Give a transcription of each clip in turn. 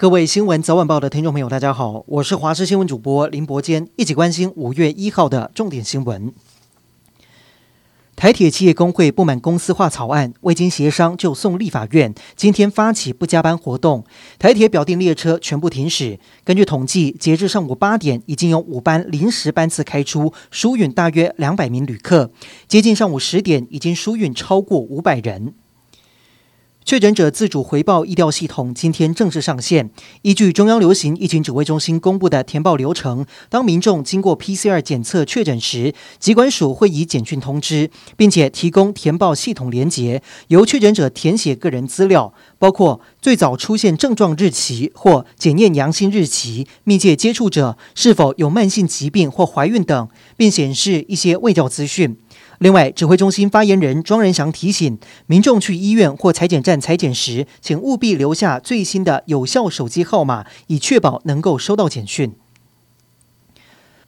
各位新闻早晚报的听众朋友，大家好，我是华视新闻主播林伯坚，一起关心五月一号的重点新闻。台铁企业工会不满公司化草案，未经协商就送立法院，今天发起不加班活动。台铁表定列车全部停驶。根据统计，截至上午八点，已经有五班临时班次开出，输运大约两百名旅客。接近上午十点，已经输运超过五百人。确诊者自主回报疫调系统今天正式上线。依据中央流行疫情指挥中心公布的填报流程，当民众经过 PCR 检测确诊时，疾管署会以简讯通知，并且提供填报系统连结，由确诊者填写个人资料，包括最早出现症状日期或检验阳性日期、密切接触者是否有慢性疾病或怀孕等，并显示一些未教资讯。另外，指挥中心发言人庄仁祥提醒民众去医院或裁剪站裁剪时，请务必留下最新的有效手机号码，以确保能够收到简讯。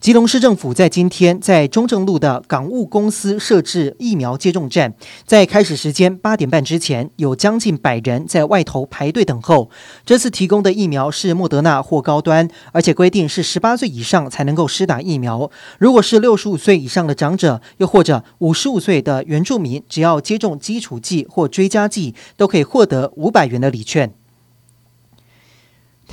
吉隆市政府在今天在中正路的港务公司设置疫苗接种站，在开始时间八点半之前，有将近百人在外头排队等候。这次提供的疫苗是莫德纳或高端，而且规定是十八岁以上才能够施打疫苗。如果是六十五岁以上的长者，又或者五十五岁的原住民，只要接种基础剂或追加剂，都可以获得五百元的礼券。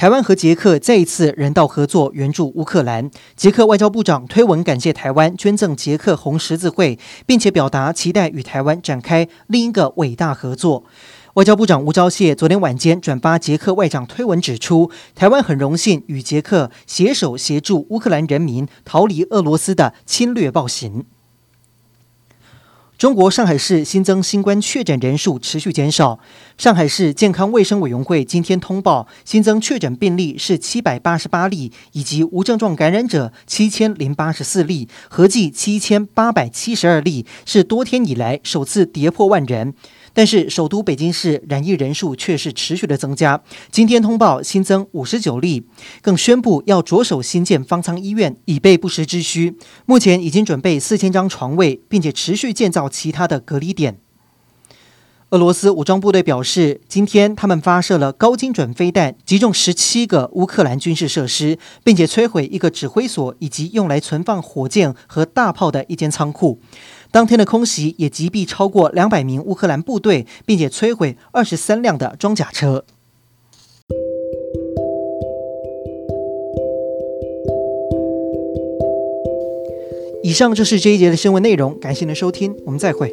台湾和捷克再一次人道合作援助乌克兰。捷克外交部长推文感谢台湾捐赠捷克红十字会，并且表达期待与台湾展开另一个伟大合作。外交部长吴钊燮昨天晚间转发捷克外长推文，指出台湾很荣幸与捷克携手协助乌克兰人民逃离俄罗斯的侵略暴行。中国上海市新增新冠确诊人数持续减少。上海市健康卫生委员会今天通报，新增确诊病例是七百八十八例，以及无症状感染者七千零八十四例，合计七千八百七十二例，是多天以来首次跌破万人。但是，首都北京市染疫人数却是持续的增加。今天通报新增五十九例，更宣布要着手新建方舱医院，以备不时之需。目前已经准备四千张床位，并且持续建造其他的隔离点。俄罗斯武装部队表示，今天他们发射了高精准飞弹，击中十七个乌克兰军事设施，并且摧毁一个指挥所以及用来存放火箭和大炮的一间仓库。当天的空袭也击毙超过两百名乌克兰部队，并且摧毁二十三辆的装甲车。以上就是这一节的新闻内容，感谢您的收听，我们再会。